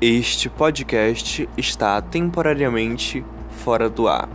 Este podcast está temporariamente fora do ar.